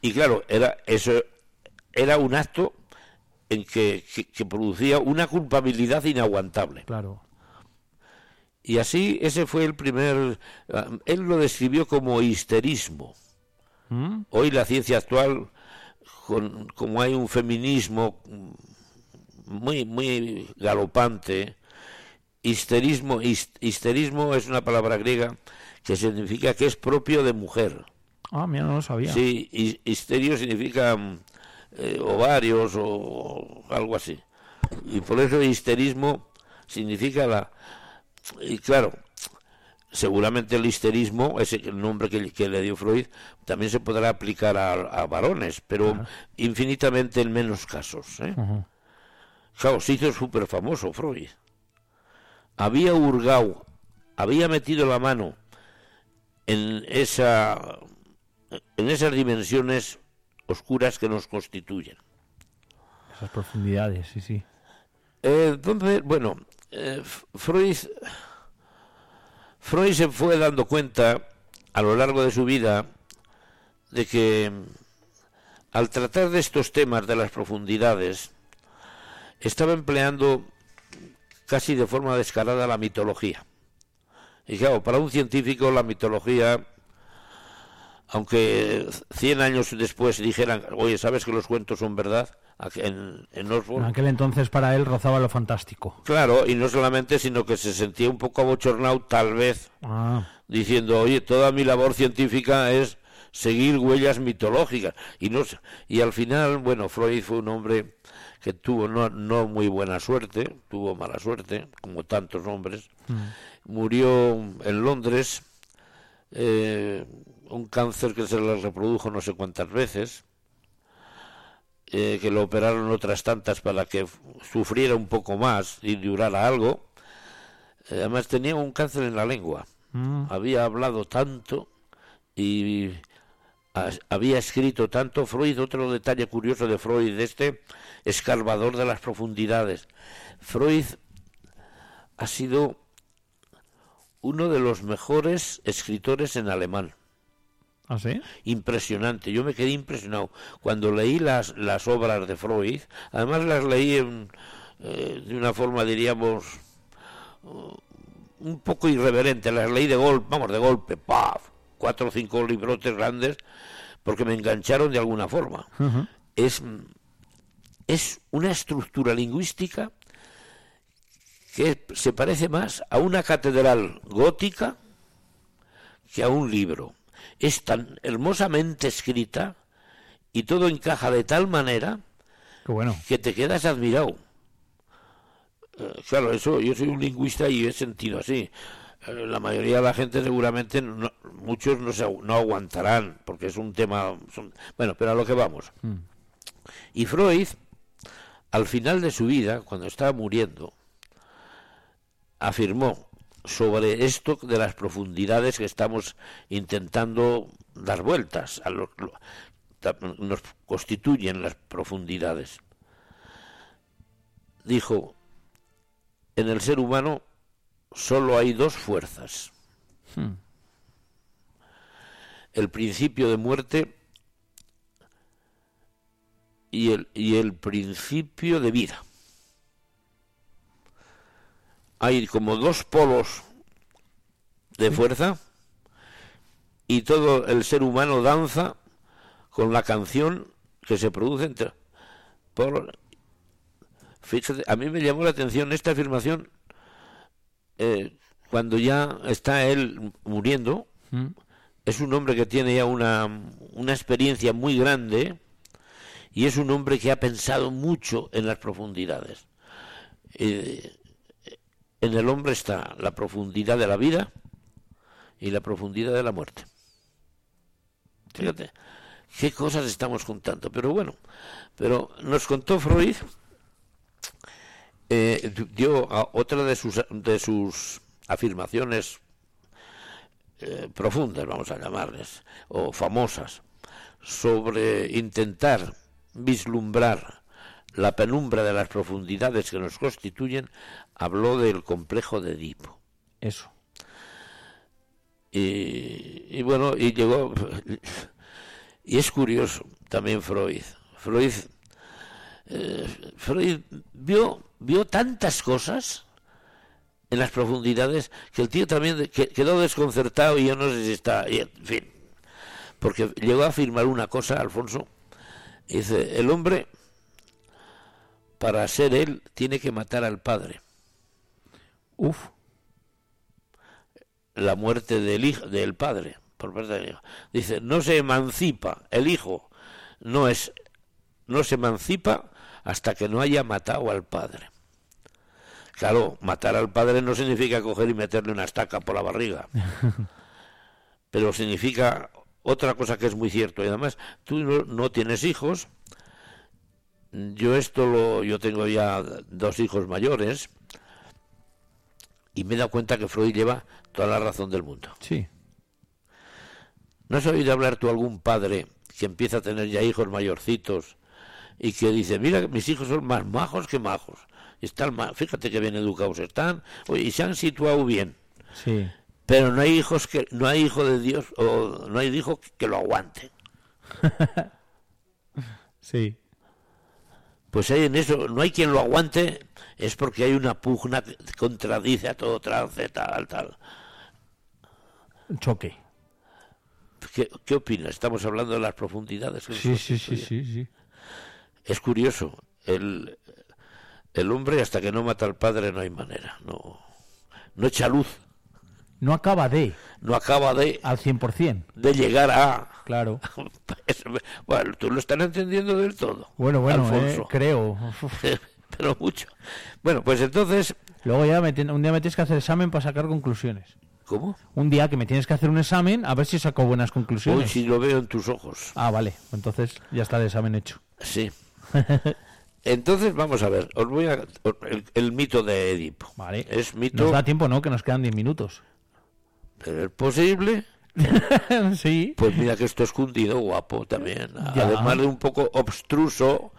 Y claro, era eso era un acto en que, que- que producía una culpabilidad inaguantable. Claro. Y así ese fue el primer, ah, él lo describió como histerismo. ¿Mm? Hoy la ciencia actual, con- como hay un feminismo muy, muy galopante, histerismo, his- histerismo es una palabra griega que significa que es propio de mujer. Ah, mira, no lo sabía. Sí, hi- histerio significa mm, eh, ovarios o algo así. Y por eso histerismo significa la... Y claro, seguramente el histerismo, ese el nombre que, que le dio Freud, también se podrá aplicar a, a varones, pero infinitamente en menos casos. ¿eh? Claro, se hizo súper famoso Freud. Había hurgado, había metido la mano en esa en esas dimensiones oscuras que nos constituyen. Esas profundidades, sí, sí. Eh, entonces, bueno, eh, Freud Freud se fue dando cuenta a lo largo de su vida de que mm, al tratar de estos temas de las profundidades estaba empleando casi de forma descarada la mitología. Y claro, para un científico la mitología, aunque 100 años después dijeran, oye, ¿sabes que los cuentos son verdad? En, en Oxford, En aquel entonces para él rozaba lo fantástico. Claro, y no solamente, sino que se sentía un poco abochornado, tal vez, Ah, diciendo, oye, toda mi labor científica es seguir huellas mitológicas. Y, no, y al final, bueno, Freud fue un hombre que tuvo no, no muy buena suerte, tuvo mala suerte, como tantos hombres. Murió en Londres, eh, un cáncer que se le reprodujo no sé cuántas veces, eh, que lo operaron otras tantas para que sufriera un poco más y durara algo. Eh, Además tenía un cáncer en la lengua. Mm. Había hablado tanto y había escrito tanto. Freud, otro detalle curioso de Freud, este escarbador de las profundidades. Freud ha sido uno de los mejores escritores en alemán. ¿Ah, sí? Impresionante, yo me quedé impresionado cuando leí las, las obras de Freud. Además las leí en, eh, de una forma, diríamos, uh, un poco irreverente. Las leí de golpe, vamos, de golpe, ¡paf! Cuatro o cinco librotes grandes porque me engancharon de alguna forma. Es, es una estructura lingüística que se parece más a una catedral gótica que a un libro. Es tan hermosamente escrita y todo encaja de tal manera bueno. que te quedas admirado. Eh, claro, eso yo soy un lingüista y he sentido así. La mayoría de la gente seguramente, no- muchos no, se, no aguantarán, porque es un tema... son- bueno, pero a lo que vamos. Mm. Y Freud, al final de su vida, cuando estaba muriendo, afirmó sobre esto de las profundidades que estamos intentando dar vueltas, a lo- nos constituyen las profundidades. Dijo, en el ser humano solo hay dos fuerzas. Hmm. El principio de muerte y el, y el principio de vida. Hay como dos polos de fuerza y todo el ser humano danza con la canción que se produce entre por fíjate, a mí me llamó la atención esta afirmación eh, cuando ya está él muriendo Mm. es un hombre que tiene ya una, una experiencia muy grande y es un hombre que ha pensado mucho en las profundidades. Eh, en el hombre está la profundidad de la vida y la profundidad de la muerte. Fíjate, qué cosas estamos contando. Pero bueno, pero nos contó Freud, eh, dio a- otra de sus, de sus afirmaciones eh, profundas, vamos a llamarles, o famosas, sobre intentar vislumbrar la penumbra de las profundidades que nos constituyen, habló del complejo de Edipo. Eso. Y, y bueno, y llegó. Y es curioso también Freud. Freud, eh, Freud vio, vio tantas cosas en las profundidades que el tío también quedó desconcertado y yo no sé si está. en fin, porque llegó a afirmar una cosa, Alfonso. Dice: el hombre, para ser él, tiene que matar al padre. Uf. la muerte del hijo del padre por parte del hijo dice no se emancipa el hijo no es no se emancipa hasta que no haya matado al padre claro matar al padre no significa coger y meterle una estaca por la barriga pero significa otra cosa que es muy cierto y además tú no, tienes hijos yo esto lo yo tengo ya dos hijos mayores y me he dado cuenta que Freud lleva toda la razón del mundo. Sí. ¿No has oído hablar tú algún padre que empieza a tener ya hijos mayorcitos y que dice, mira, mis hijos son más majos que majos, están fíjate que bien educados están, y se han situado bien, Sí. pero no hay hijos que, no hay hijo de Dios o no hay hijo que lo aguante. Sí. Pues hay en eso, no hay quien lo aguante, es porque hay una pugna que contradice a todo trance, tal, tal. Choque. ¿Qué, qué opinas? Estamos hablando de las profundidades. Sí, sí, sí, sí, sí. Es curioso, el, el hombre hasta que no mata al padre no hay manera, no, no echa luz, No acaba de, no acaba de, al 100%. de llegar a... Claro. Bueno, tú lo estás entendiendo del todo. Bueno, bueno, Alfonso. eh, creo. Pero mucho. Bueno, pues entonces... Luego ya me un día me tienes que hacer examen para sacar conclusiones. ¿Cómo? Un día que me tienes que hacer un examen a ver si saco buenas conclusiones. Uy, si lo veo en tus ojos. Ah, vale. Entonces ya está el examen hecho. Sí. Entonces, vamos a ver, os voy a... El, el mito de Edipo. Vale. Es mito... Nos da tiempo, ¿no? Que nos quedan 10 minutos. Pero es posible... sí. Pues mira que esto es cundido, guapo también. Ya. Además de un poco obstruso.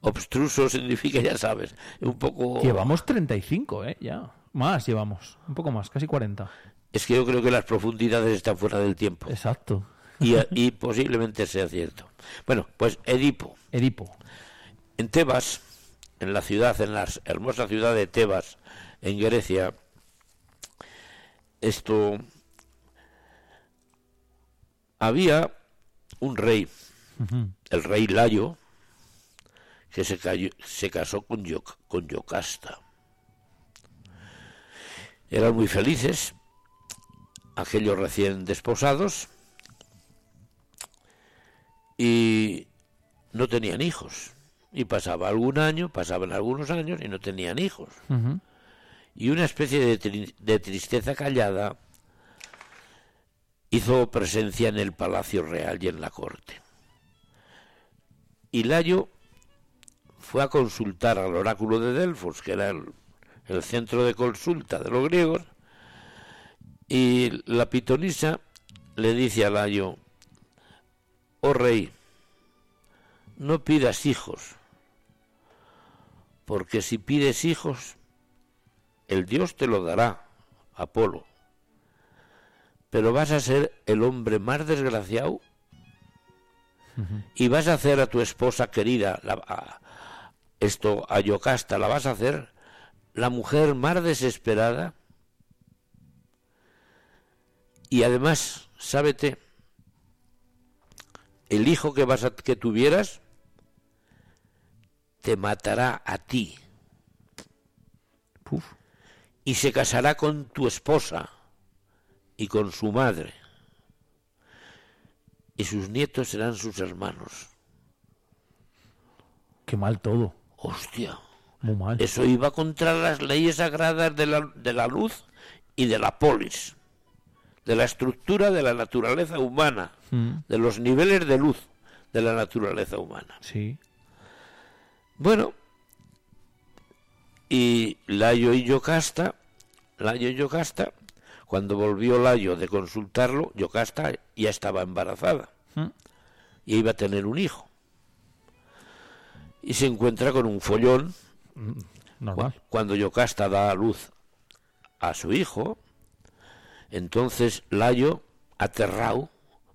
Obstruso significa, ya sabes, un poco... Llevamos 35, ¿eh? Ya. Más llevamos. Un poco más, casi 40. Es que yo creo que las profundidades están fuera del tiempo. Exacto. Y, y posiblemente sea cierto. Bueno, pues Edipo. Edipo. En Tebas, en la ciudad, en la hermosa ciudad de Tebas, en Grecia, esto había un rey, el rey Layo, que se, cayó- se casó con, con Yocasta. Eran muy felices, aquellos recién desposados, y no tenían hijos. Y pasaba algún año, pasaban algunos años y no tenían hijos. Y una especie de, tri- de tristeza callada hizo presencia en el Palacio Real y en la corte. Y Layo fue a consultar al oráculo de Delfos, que era el, el centro de consulta de los griegos, y la pitonisa le dice a Layo, oh rey, no pidas hijos, porque si pides hijos, el Dios te lo dará, Apolo, pero vas a ser el hombre más desgraciado y vas a hacer a tu esposa querida, la- a- esto a Yocasta, la vas a hacer la mujer más desesperada. Y además, sábete, el hijo que vas a, que tuvieras te matará a ti y se casará con tu esposa y con su madre y sus nietos serán sus hermanos. Qué mal todo. Hostia. Muy mal. Eso iba contra las leyes sagradas de la, de la luz y de la polis, de la estructura de la naturaleza humana, Mm. de los niveles de luz de la naturaleza humana. Sí. Bueno, y Layo y Yocasta, Layo y Yocasta, cuando volvió Layo de consultarlo, Yocasta ya estaba embarazada Mm. y iba a tener un hijo. Y se encuentra con un follón Normal. Cu- Cuando Yocasta da a luz a su hijo, entonces Layo, aterrado,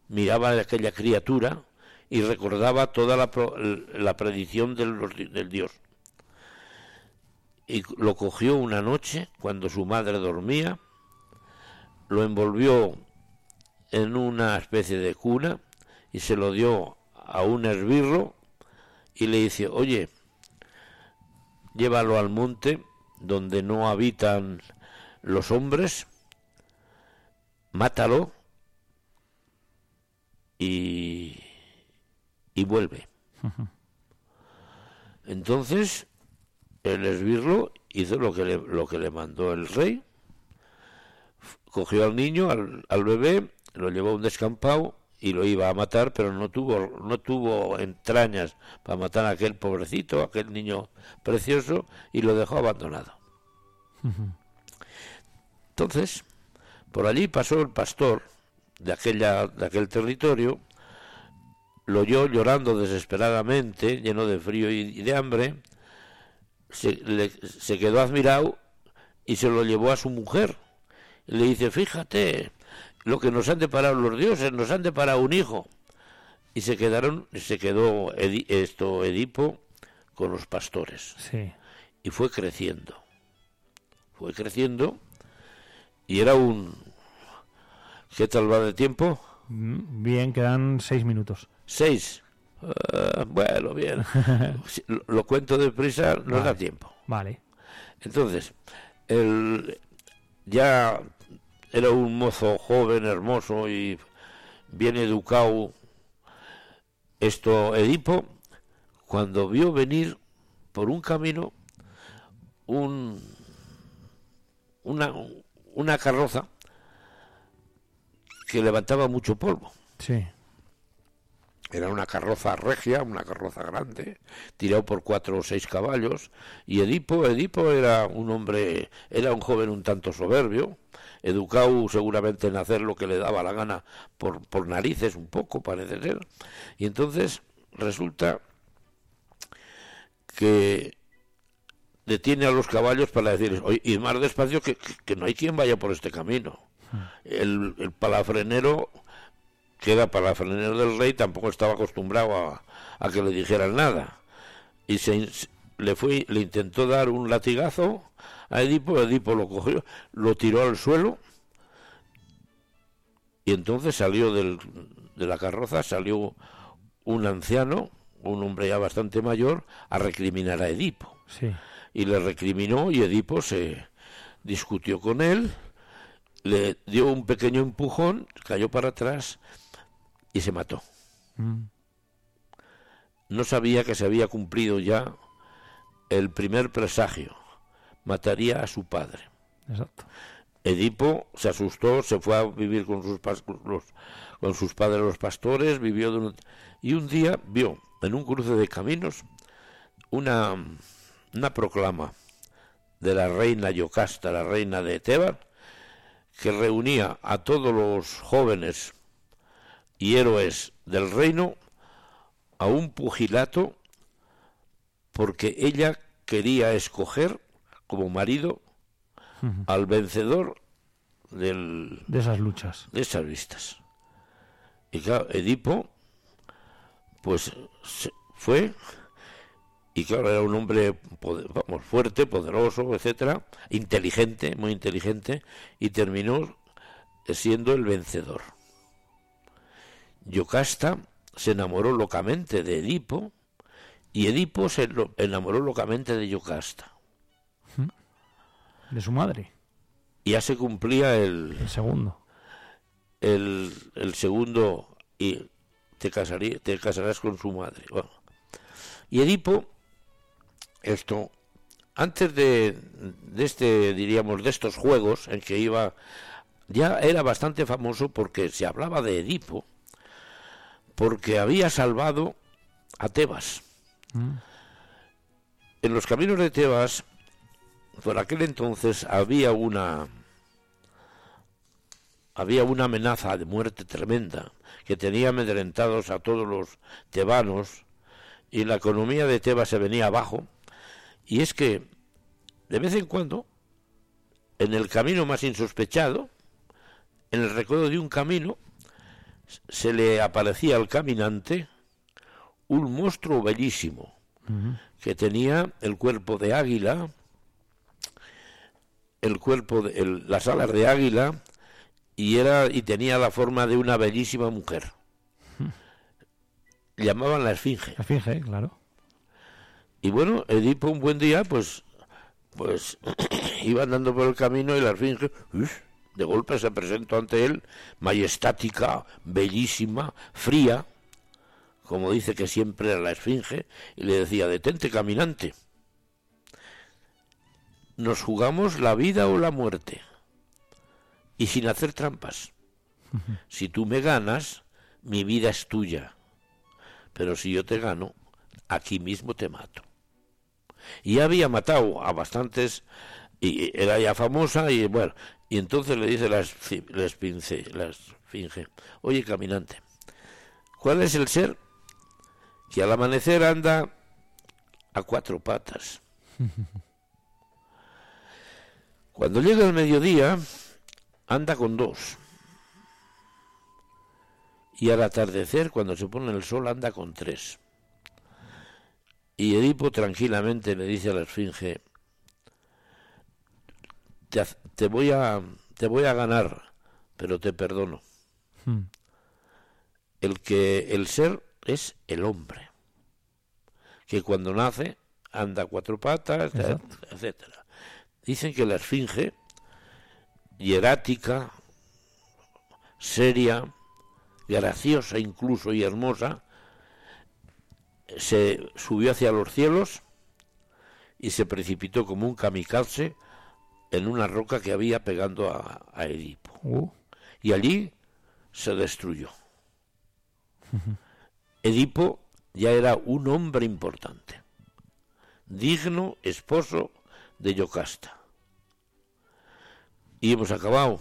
miraba a aquella criatura y recordaba toda la, la predicción del, del Dios. Y lo cogió una noche cuando su madre dormía, lo envolvió en una especie de cuna y se lo dio a un esbirro y le dice, oye, llévalo al monte donde no habitan los hombres, mátalo y, y vuelve. Entonces el esbirro hizo lo que le, lo que le mandó el rey, cogió al niño, al, al bebé, lo llevó a un descampado y lo iba a matar, pero no tuvo, no tuvo entrañas para matar a aquel pobrecito, aquel niño precioso, y lo dejó abandonado. Entonces, por allí pasó el pastor de, aquella, de aquel territorio, lo oyó llorando desesperadamente, lleno de frío y, y de hambre, se, le- se quedó admirado y se lo llevó a su mujer. Y le dice, fíjate, lo que nos han deparado los dioses, nos han deparado un hijo. Y se quedaron, se quedó Edi- esto Edipo con los pastores. Sí. Y fue creciendo. Fue creciendo y era un... ¿Qué tal va de tiempo? Mm, Bien, quedan seis minutos. Seis. Ah, bueno, bien. Lo, lo cuento deprisa, nos da tiempo. Vale. Entonces, el, ya era un mozo joven, hermoso y bien educado. Esto, Edipo, cuando vio venir por un camino un, una, una carroza que levantaba mucho polvo. Sí. Era una carroza regia, una carroza grande, tirado por cuatro o seis caballos. Y Edipo, Edipo era un hombre, era un joven un tanto soberbio, educado seguramente en hacer lo que le daba la gana por, por narices un poco, parece ser. Y entonces resulta que detiene a los caballos para decirles, oye, id más despacio que, que- que no hay quien vaya por este camino. El, el palafrenero que era palafrenero del rey, tampoco estaba acostumbrado a, a que le dijeran nada. Y se, le fue, le intentó dar un latigazo a Edipo, Edipo lo cogió, lo tiró al suelo y entonces salió del, de la carroza salió un anciano, un hombre ya bastante mayor, a recriminar a Edipo. Sí. Y le recriminó y Edipo se discutió con él, le dio un pequeño empujón, cayó para atrás y se mató. Mm. No sabía que se había cumplido ya el primer presagio. Mataría a su padre. Exacto. Edipo se asustó, se fue a vivir con sus, con los- con sus padres los pastores, vivió y un día vio en un cruce de caminos una, una proclama de la reina Yocasta, la reina de Tebas, que reunía a todos los jóvenes y héroes del reino a un pugilato porque ella quería escoger como marido al vencedor del, De esas luchas. de esas vistas. Y claro, Edipo, pues fue, y claro, era un hombre poder- vamos, fuerte, poderoso, etcétera, inteligente, muy inteligente, y terminó siendo el vencedor. Yocasta se enamoró locamente de Edipo, y Edipo se lo- enamoró locamente de Yocasta. De su madre. Y ya se cumplía el, El segundo. el, el segundo y te, casarí- te casarás con su madre. Bueno. Y Edipo, esto, antes de, de este, diríamos, de estos juegos en que iba, ya era bastante famoso porque se hablaba de Edipo, porque había salvado a Tebas. Mm. En los caminos de Tebas, por aquel entonces había una había una amenaza de muerte tremenda que tenía amedrentados a todos los tebanos y la economía de Tebas se venía abajo y es que de vez en cuando en el camino más insospechado en el recuerdo de un camino se le aparecía al caminante un monstruo bellísimo que tenía el cuerpo de águila, el cuerpo de el- las alas de águila y era y tenía la forma de una bellísima mujer. Llamaban la esfinge. La finge, claro. Y bueno, Edipo un buen día, pues, pues iba andando por el camino y la esfinge, de golpe se presentó ante él, majestática, bellísima, fría, como dice que siempre era la esfinge, y le decía, detente caminante, nos jugamos la vida o la muerte, y sin hacer trampas. Si tú me ganas, mi vida es tuya, pero si yo te gano, aquí mismo te mato. Y había matado a bastantes, y era ya famosa, y bueno, y entonces le dice la, esfi- la esfinge, la esfinge, oye caminante, ¿cuál es el ser que al amanecer anda a cuatro patas? Cuando llega el mediodía, anda con dos. Y al atardecer, cuando se pone el sol, anda con tres. Y Edipo tranquilamente le dice a la esfinge, te, voy a, te voy a ganar, pero te perdono. Mm. El que el ser es el hombre, que cuando nace anda a cuatro patas, Exacto. etcétera. Dicen que la esfinge, hierática, seria, graciosa incluso y hermosa, se subió hacia los cielos y se precipitó como un kamikaze en una roca que había pegando a, a Edipo. Uh. Y allí se destruyó. Edipo ya era un hombre importante, digno esposo de Yocasta. Y hemos acabado.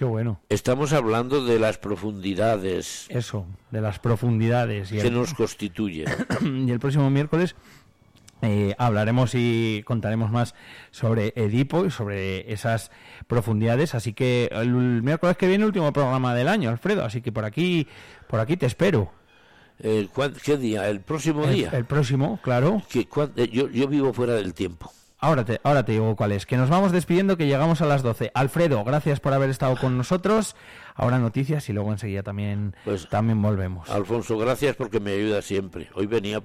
Qué bueno. Estamos hablando de las profundidades Eso, de las profundidades. Y que el, nos constituyen. y el próximo miércoles eh, hablaremos y contaremos más sobre Edipo y sobre esas profundidades. Así que el miércoles que viene, último programa del año, Alfredo. Así que por aquí, por aquí te espero. Eh, ¿cuán- ¿Qué día? ¿El próximo día? el próximo, claro. Que eh, yo, yo vivo fuera del tiempo. Ahora te, ahora te digo cuál es. Que nos vamos despidiendo, que llegamos a las 12. Alfredo, gracias por haber estado con nosotros. Ahora noticias y luego enseguida también, también volvemos. Alfonso, gracias porque me ayuda siempre. Hoy venía